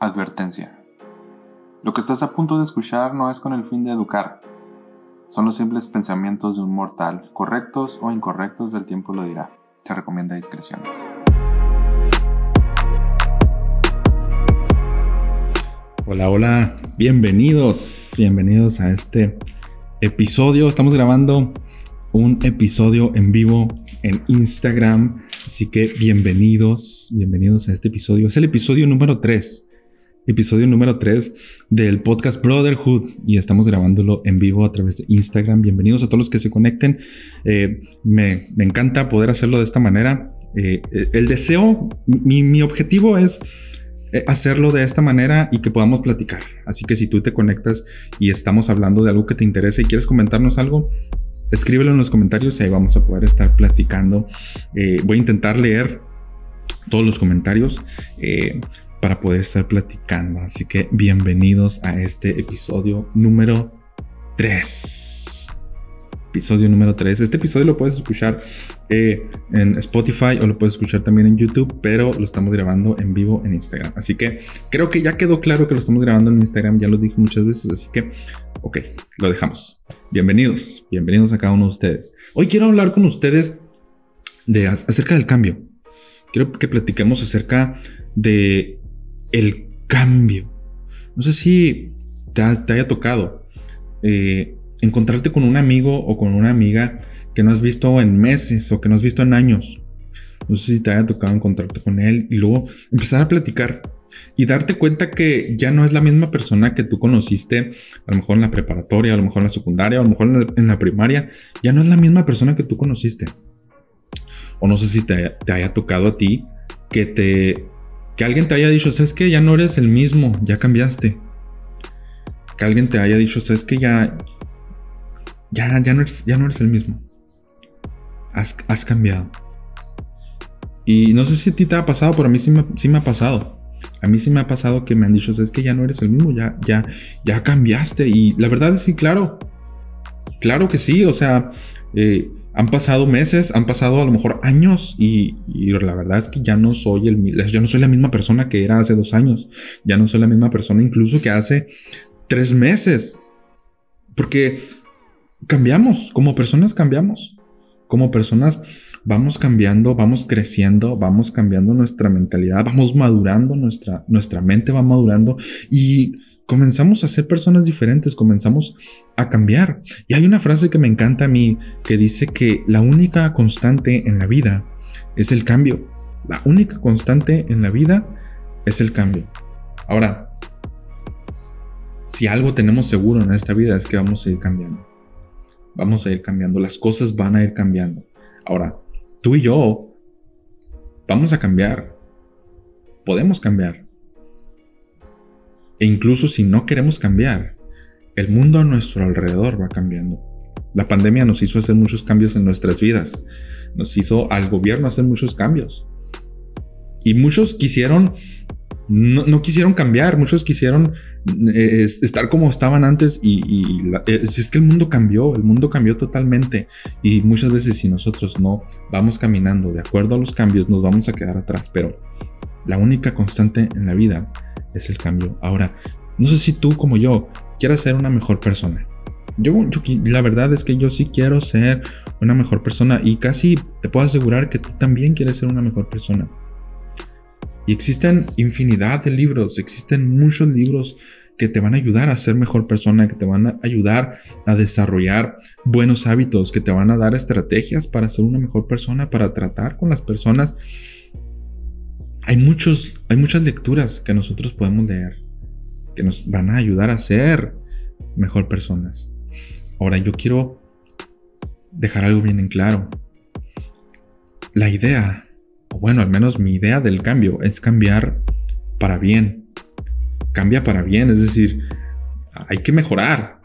Advertencia. Lo que estás a punto de escuchar no es con el fin de educar. Son los simples pensamientos de un mortal, correctos o incorrectos del tiempo lo dirá. Se recomienda discreción. Hola, hola, bienvenidos, bienvenidos a este episodio. Estamos grabando un episodio en vivo en Instagram, así que bienvenidos, bienvenidos a este episodio. Es el episodio número 3, episodio número 3 del podcast Brotherhood y estamos grabándolo en vivo a través de Instagram. Bienvenidos a todos los que se conecten. Eh, me, encanta poder hacerlo de esta manera. Eh, el deseo, mi, objetivo es eh, hacerlo de esta manera y que podamos platicar. Así que si tú te conectas y estamos hablando de algo que te interesa y quieres comentarnos algo, escríbelo en los comentarios y ahí vamos a poder estar platicando. Eh, voy a intentar leer todos los comentarios eh, para poder estar platicando. Así que bienvenidos a este episodio número 3 episodio número 3. Este episodio lo puedes escuchar eh, en Spotify o lo puedes escuchar también en YouTube, pero lo estamos grabando en vivo en Instagram. Así que creo que ya quedó claro que lo estamos grabando en Instagram, ya lo dije muchas veces, así que, ok, lo dejamos. Bienvenidos, bienvenidos a cada uno de ustedes. Hoy quiero hablar con ustedes de acerca del cambio. Quiero que platiquemos acerca de el cambio. No sé si te, haya tocado. Eh, encontrarte con un amigo o con una amiga que no has visto en meses o que no has visto en años. No sé si te haya tocado encontrarte con él y luego empezar a platicar y darte cuenta que ya no es la misma persona que tú conociste, a lo mejor en la preparatoria, a lo mejor en la secundaria, a lo mejor en la, primaria, ya no es la misma persona que tú conociste. O no sé si te, te haya tocado a ti que te que alguien te haya dicho, sabes que ya no eres el mismo, ya cambiaste. Que alguien te haya dicho, sabes que ya ya, ya, no, eres, ya no eres el mismo. Has, has, cambiado. Y no sé si a ti te ha pasado, pero a mí sí me, sí me ha pasado. A mí sí me ha pasado que me han dicho, es que ya no eres el mismo, ya, ya, ya cambiaste. Y la verdad es sí, claro. Claro que sí, o sea, eh, han pasado meses, han pasado a lo mejor años y, la verdad es que ya no soy el yo no soy la misma persona que era hace dos años, ya no soy la misma persona incluso que hace tres meses, porque cambiamos, como personas cambiamos, como personas vamos cambiando, vamos creciendo, vamos cambiando nuestra mentalidad, vamos madurando, nuestra, nuestra mente va madurando y comenzamos a ser personas diferentes, comenzamos a cambiar. Y hay una frase que me encanta a mí que dice que la única constante en la vida es el cambio. La única constante en la vida es el cambio. Ahora, si algo tenemos seguro en esta vida es que vamos a ir cambiando vamos a ir cambiando, las cosas van a ir cambiando. Ahora, tú y yo vamos a cambiar, podemos cambiar. E incluso si no queremos cambiar, el mundo a nuestro alrededor va cambiando. La pandemia nos hizo hacer muchos cambios en nuestras vidas, nos hizo al gobierno hacer muchos cambios. Y muchos quisieron no, quisieron cambiar, muchos quisieron eh, estar como estaban antes y, eh, si es que el mundo cambió, el mundo cambió totalmente y muchas veces si nosotros no vamos caminando de acuerdo a los cambios nos vamos a quedar atrás, pero la única constante en la vida es el cambio. Ahora, no sé si tú como yo quieras ser una mejor persona. Yo, yo, la verdad es que yo sí quiero ser una mejor persona y casi te puedo asegurar que tú también quieres ser una mejor persona. Y existen infinidad de libros, existen muchos libros que te van a ayudar a ser mejor persona, que te van a ayudar a desarrollar buenos hábitos, que te van a dar estrategias para ser una mejor persona, para tratar con las personas. Hay, muchos, hay muchas lecturas que nosotros podemos leer que nos van a ayudar a ser mejor personas. Ahora yo quiero dejar algo bien en claro. La idea bueno, al menos mi idea del cambio es cambiar para bien. Cambia para bien, es decir, hay que mejorar.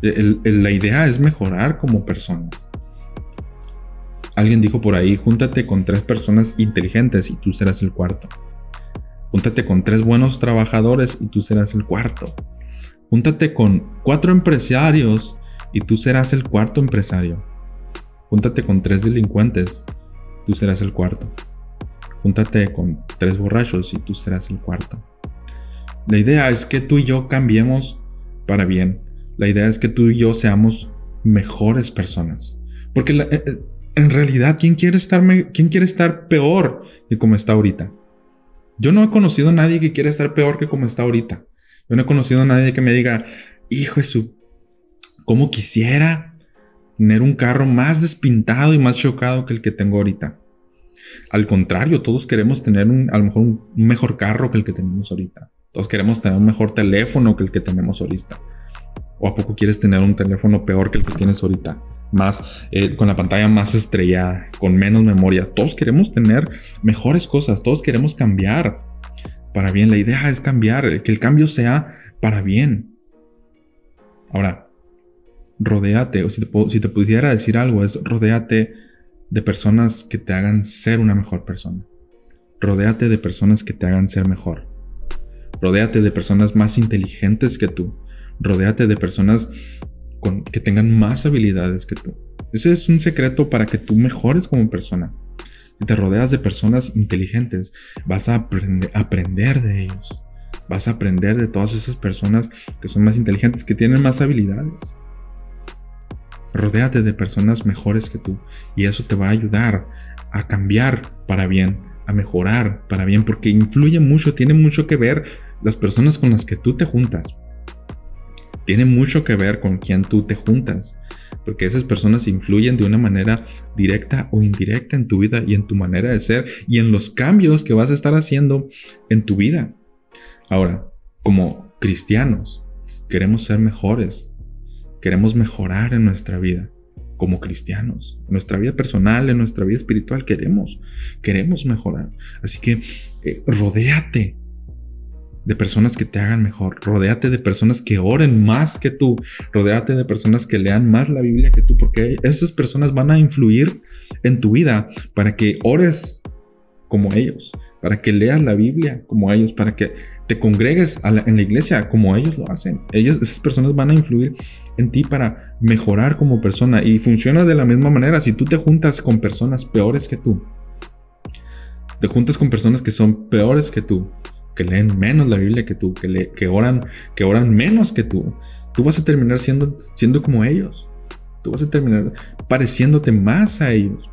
la idea es mejorar como personas. Alguien dijo por ahí, júntate con tres personas inteligentes y tú serás el cuarto. Júntate con tres buenos trabajadores y tú serás el cuarto. Júntate con cuatro empresarios y tú serás el cuarto empresario. Júntate con tres delincuentes, tú serás el cuarto. Júntate con tres borrachos y tú serás el cuarto. La idea es que tú y yo cambiemos para bien. La idea es que tú y yo seamos mejores personas. Porque eh, eh, en realidad, ¿quién quiere, estar ¿quién quiere estar peor que como está ahorita? Yo no he conocido a nadie que quiera estar peor que como está ahorita. Yo no he conocido a nadie que me diga, hijo su, ¿cómo quisiera tener un carro más despintado y más chocado que el que tengo ahorita? Al contrario, todos queremos tener un, a lo mejor un mejor carro que el que tenemos ahorita. Todos queremos tener un mejor teléfono que el que tenemos ahorita. ¿O a poco quieres tener un teléfono peor que el que tienes ahorita? Más, eh, con la pantalla más estrellada, con menos memoria. Todos queremos tener mejores cosas, todos queremos cambiar para bien. La idea es cambiar, que el cambio sea para bien. Ahora, rodéate, o si te, si te pudiera decir algo, es rodéate de personas que te hagan ser una mejor persona. Rodéate de personas que te hagan ser mejor. Rodéate de personas más inteligentes que tú. Rodéate de personas que tengan más habilidades que tú. Ese es un secreto para que tú mejores como persona. Si te rodeas de personas inteligentes, vas a aprender de ellos. Vas a aprender de todas esas personas que son más inteligentes, que tienen más habilidades. Rodéate de personas mejores que tú y eso te va a ayudar a cambiar para bien, a mejorar para bien, porque influye mucho, tiene mucho que ver las personas con las que tú te juntas. Tiene mucho que ver con quién tú te juntas, porque esas personas influyen de una manera directa o indirecta en tu vida y en tu manera de ser y en los cambios que vas a estar haciendo en tu vida. Ahora, como cristianos, queremos ser mejores, queremos mejorar en nuestra vida como cristianos, en nuestra vida personal, en nuestra vida espiritual, queremos, queremos mejorar. Así que eh, rodéate de personas que te hagan mejor, rodéate de personas que oren más que tú, rodéate de personas que lean más la Biblia que tú, porque esas personas van a influir en tu vida para que ores como ellos, para que leas la Biblia como ellos, para que te congregues en la iglesia como ellos lo hacen. Esas personas van a influir en ti para mejorar como persona y funciona de la misma manera. Si tú te juntas con personas peores que tú, te juntas con personas que son peores que tú, que leen menos la Biblia que tú, que, le, que, oran, que oran menos que tú, tú vas a terminar siendo, siendo como ellos. Tú vas a terminar pareciéndote más a ellos.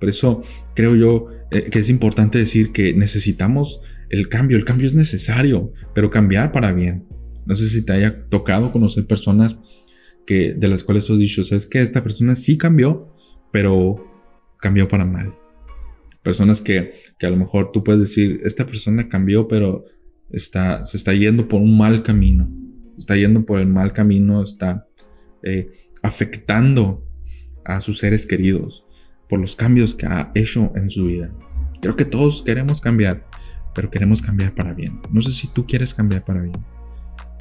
Por eso creo yo eh, que es importante decir que necesitamos el cambio. El cambio es necesario, pero cambiar para bien. No sé si te haya tocado conocer personas que, de las cuales tú has dicho, sabes que esta persona sí cambió, pero cambió para mal. Personas que, a lo mejor tú puedes decir, esta persona cambió, pero está, se está yendo por un mal camino. Está yendo por el mal camino, está eh, afectando a sus seres queridos por los cambios que ha hecho en su vida. Creo que todos queremos cambiar, pero queremos cambiar para bien. No sé si tú quieres cambiar para bien.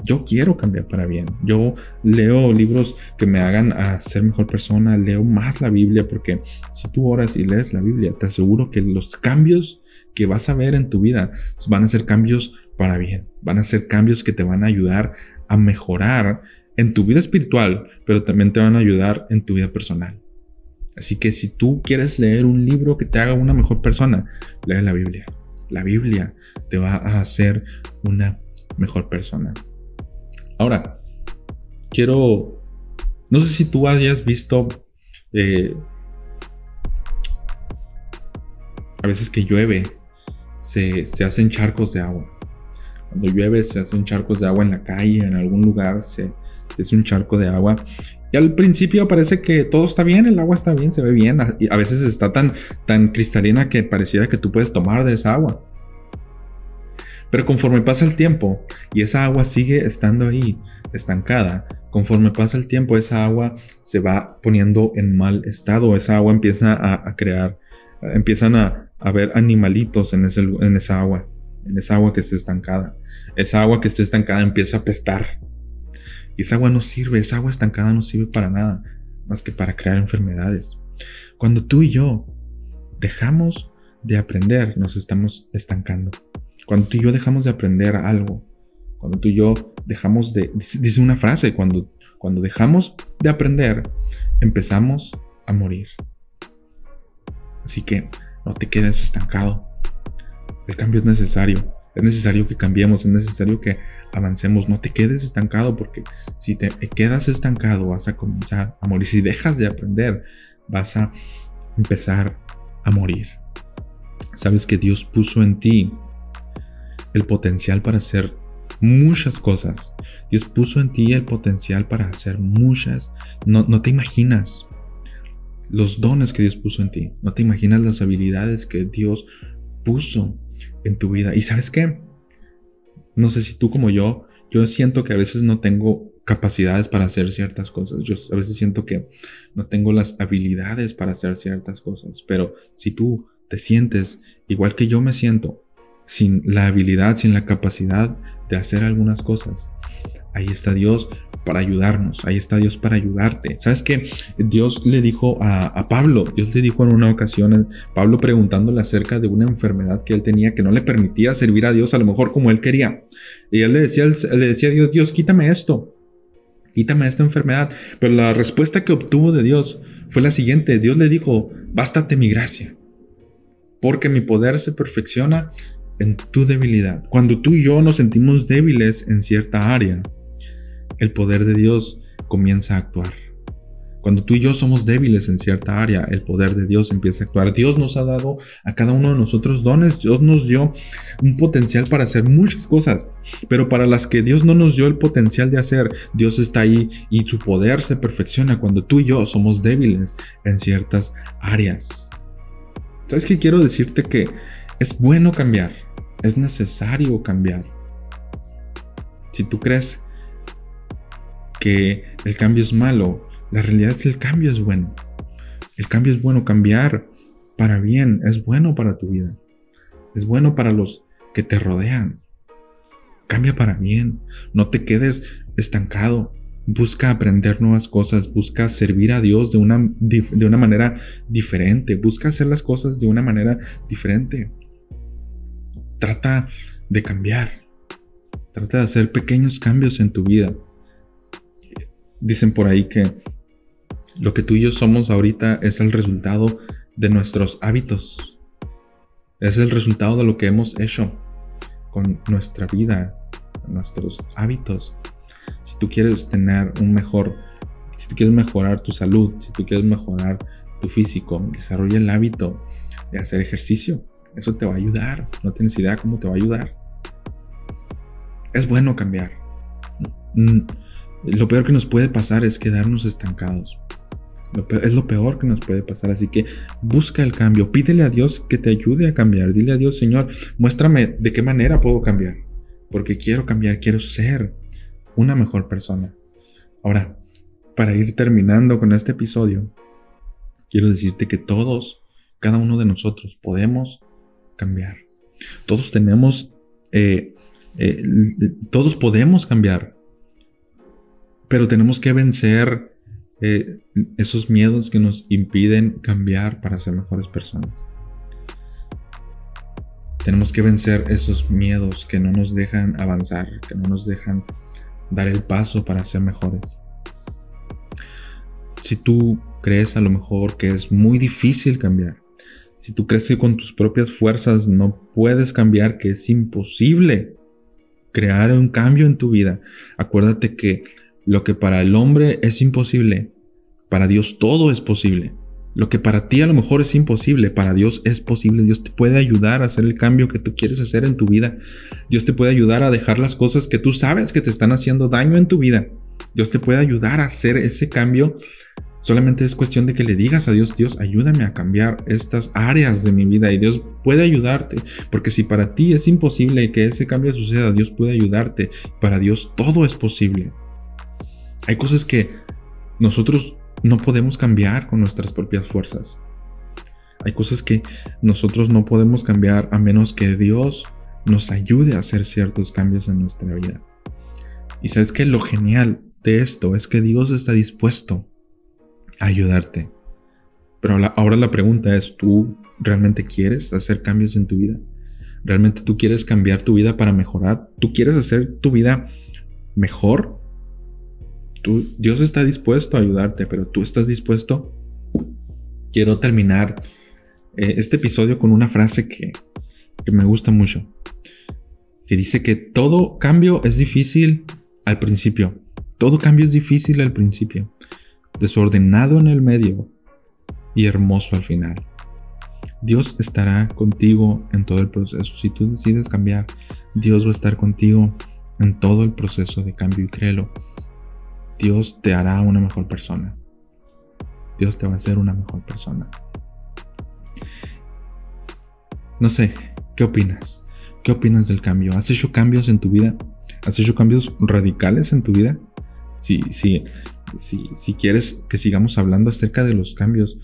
Yo quiero cambiar para bien. Yo leo libros que me hagan a ser mejor persona, leo más la Biblia, porque si tú oras y lees la Biblia, te aseguro que los cambios que vas a ver en tu vida van a ser cambios para bien. Van a ser cambios que te van a ayudar a mejorar en tu vida espiritual, pero también te van a ayudar en tu vida personal. Así que si tú quieres leer un libro que te haga una mejor persona, lee la Biblia. La Biblia te va a hacer una mejor persona. Ahora, quiero... No sé si tú hayas visto... Eh, a veces que llueve, se, se, hacen charcos de agua. Cuando llueve, se hacen charcos de agua en la calle, en algún lugar, se, se hace un charco de agua. Y al principio parece que todo está bien, el agua está bien, se ve bien. Y a veces está tan, tan cristalina que pareciera que tú puedes tomar de esa agua. Pero conforme pasa el tiempo y esa agua sigue estando ahí, estancada, conforme pasa el tiempo esa agua se va poniendo en mal estado, esa agua empieza a, crear, empiezan a, a ver animalitos en, ese, en esa agua, en esa agua que está estancada. Esa agua que está estancada empieza a apestar y esa agua no sirve, esa agua estancada no sirve para nada, más que para crear enfermedades. Cuando tú y yo dejamos de aprender, nos estamos estancando. Cuando tú y yo dejamos de aprender algo, cuando tú y yo dejamos de, dice una frase, cuando, cuando dejamos de aprender, empezamos a morir. Así que no te quedes estancado. El cambio es necesario. Es necesario que cambiemos, es necesario que avancemos. No te quedes estancado porque si te quedas estancado vas a comenzar a morir. Si dejas de aprender, vas a empezar a morir. Sabes que Dios puso en ti el potencial para hacer muchas cosas. Dios puso en ti el potencial para hacer muchas. No, no te imaginas los dones que Dios puso en ti. No te imaginas las habilidades que Dios puso en tu vida. ¿Y sabes qué? No sé si tú como yo, yo siento que a veces no tengo capacidades para hacer ciertas cosas. Yo a veces siento que no tengo las habilidades para hacer ciertas cosas. Pero si tú te sientes igual que yo me siento, sin la habilidad, sin la capacidad de hacer algunas cosas, ahí está Dios para ayudarnos, ahí está Dios para ayudarte. ¿Sabes qué? Dios le dijo a, Pablo, Dios le dijo en una ocasión, Pablo preguntándole acerca de una enfermedad que él tenía que no le permitía servir a Dios a lo mejor como él quería. Y él le decía, le decía a Dios, Dios, quítame esto, quítame esta enfermedad. Pero la respuesta que obtuvo de Dios fue la siguiente, Dios le dijo, bástate mi gracia, porque mi poder se perfecciona en tu debilidad. Cuando tú y yo nos sentimos débiles en cierta área, el poder de Dios comienza a actuar. Cuando tú y yo somos débiles en cierta área, el poder de Dios empieza a actuar. Dios nos ha dado a cada uno de nosotros dones. Dios nos dio un potencial para hacer muchas cosas. Pero para las que Dios no nos dio el potencial de hacer, Dios está ahí y su poder se perfecciona cuando tú y yo somos débiles en ciertas áreas. ¿Sabes qué quiero decirte? Que es bueno cambiar. Es necesario cambiar. Si tú crees que el cambio es malo, la realidad es que el cambio es bueno. El cambio es bueno, cambiar para bien es bueno para tu vida. Es bueno para los que te rodean. Cambia para bien. No te quedes estancado. Busca aprender nuevas cosas. Busca servir a Dios de una, de una manera diferente. Busca hacer las cosas de una manera diferente. Trata de cambiar. Trata de hacer pequeños cambios en tu vida. Dicen por ahí que lo que tú y yo somos ahorita es el resultado de nuestros hábitos. Es el resultado de lo que hemos hecho con nuestra vida, nuestros hábitos. Si tú quieres tener un mejor, si tú quieres mejorar tu salud, si tú quieres mejorar tu físico, desarrolla el hábito de hacer ejercicio. Eso te va a ayudar. No tienes idea cómo te va a ayudar. Es bueno cambiar. Mm, lo peor que nos puede pasar es quedarnos estancados. es lo peor que nos puede pasar. Así que busca el cambio. Pídele a Dios que te ayude a cambiar. Dile a Dios, Señor, muéstrame de qué manera puedo cambiar. Porque quiero cambiar, quiero ser una mejor persona. Ahora, para ir terminando con este episodio, quiero decirte que todos, cada uno de nosotros, podemos cambiar. Todos tenemos, eh, eh, todos podemos cambiar, pero tenemos que vencer eh, esos miedos que nos impiden cambiar para ser mejores personas. Tenemos que vencer esos miedos que no nos dejan avanzar, que no nos dejan dar el paso para ser mejores. Si tú crees a lo mejor que es muy difícil cambiar, si tú crees que con tus propias fuerzas no puedes cambiar, que es imposible crear un cambio en tu vida, acuérdate que lo que para el hombre es imposible, para Dios todo es posible. Lo que para ti a lo mejor es imposible, para Dios es posible. Dios te puede ayudar a hacer el cambio que tú quieres hacer en tu vida. Dios te puede ayudar a dejar las cosas que tú sabes que te están haciendo daño en tu vida. Dios te puede ayudar a hacer ese cambio. Solamente es cuestión de que le digas a Dios, Dios, ayúdame a cambiar estas áreas de mi vida y Dios puede ayudarte. Porque si para ti es imposible que ese cambio suceda, Dios puede ayudarte. Para Dios todo es posible. Hay cosas que nosotros no podemos cambiar con nuestras propias fuerzas. Hay cosas que nosotros no podemos cambiar a menos que Dios nos ayude a hacer ciertos cambios en nuestra vida. Y sabes que lo genial de esto es que Dios está dispuesto ayudarte. Pero ahora la pregunta es, ¿tú realmente quieres hacer cambios en tu vida? ¿Realmente tú quieres cambiar tu vida para mejorar? ¿Tú quieres hacer tu vida mejor? Dios está dispuesto a ayudarte, pero tú estás dispuesto. Quiero terminar eh, este episodio con una frase que, que me gusta mucho. que dice que todo cambio es difícil al principio. Todo cambio es difícil al principio. Desordenado en el medio y hermoso al final. Dios estará contigo en todo el proceso. Si tú decides cambiar, Dios va a estar contigo en todo el proceso de cambio y créelo. Dios te hará una mejor persona. Dios te va a hacer una mejor persona. No sé, ¿qué opinas? ¿Qué opinas del cambio? ¿Has hecho cambios en tu vida? ¿Has hecho cambios radicales en tu vida? Si, si, si, si quieres que sigamos hablando acerca de los cambios,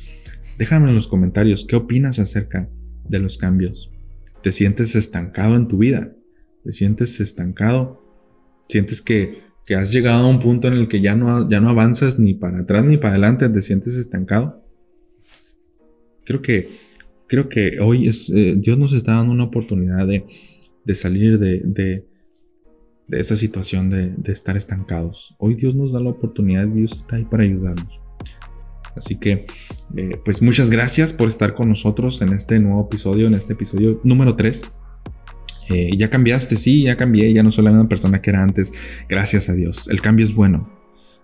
déjame en los comentarios qué opinas acerca de los cambios. ¿Te sientes estancado en tu vida? ¿Te sientes estancado? ¿Sientes que, que has llegado a un punto en el que ya no, ya no avanzas ni para atrás ni para adelante? ¿Te sientes estancado? Creo que creo que hoy eh, Dios nos está dando una oportunidad de, salir de, de, esa situación de, estar estancados. Hoy Dios nos da la oportunidad, Dios está ahí para ayudarnos. Así que, eh, pues muchas gracias por estar con nosotros en este nuevo episodio, en este episodio número 3. Eh, ya cambiaste, sí, ya cambié, ya no soy la misma persona que era antes. Gracias a Dios. El cambio es bueno.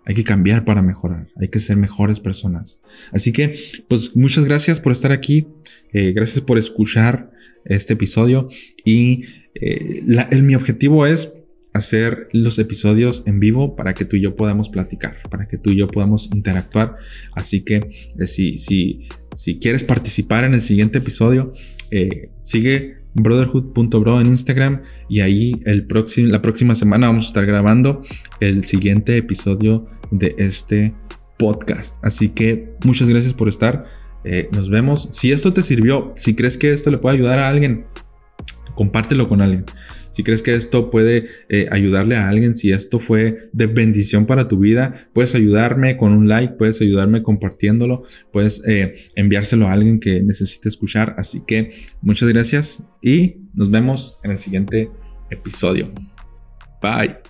Hay que cambiar para mejorar, hay que ser mejores personas. Así que, pues muchas gracias por estar aquí, eh, gracias por escuchar este episodio y el, mi objetivo es hacer los episodios en vivo para que tú y yo podamos platicar, para que tú y yo podamos interactuar. Así que eh, si, si, si quieres participar en el siguiente episodio, sigue brotherhood.bro en Instagram y ahí el la próxima semana vamos a estar grabando el siguiente episodio de este podcast. Así que muchas gracias por estar. Eh, nos vemos. Si esto te sirvió, si crees que esto le puede ayudar a alguien, compártelo con alguien. Si crees que esto puede eh, ayudarle a alguien, si esto fue de bendición para tu vida, puedes ayudarme con un like, puedes ayudarme compartiéndolo, puedes eh, enviárselo a alguien que necesite escuchar. Así que muchas gracias y nos vemos en el siguiente episodio. Bye.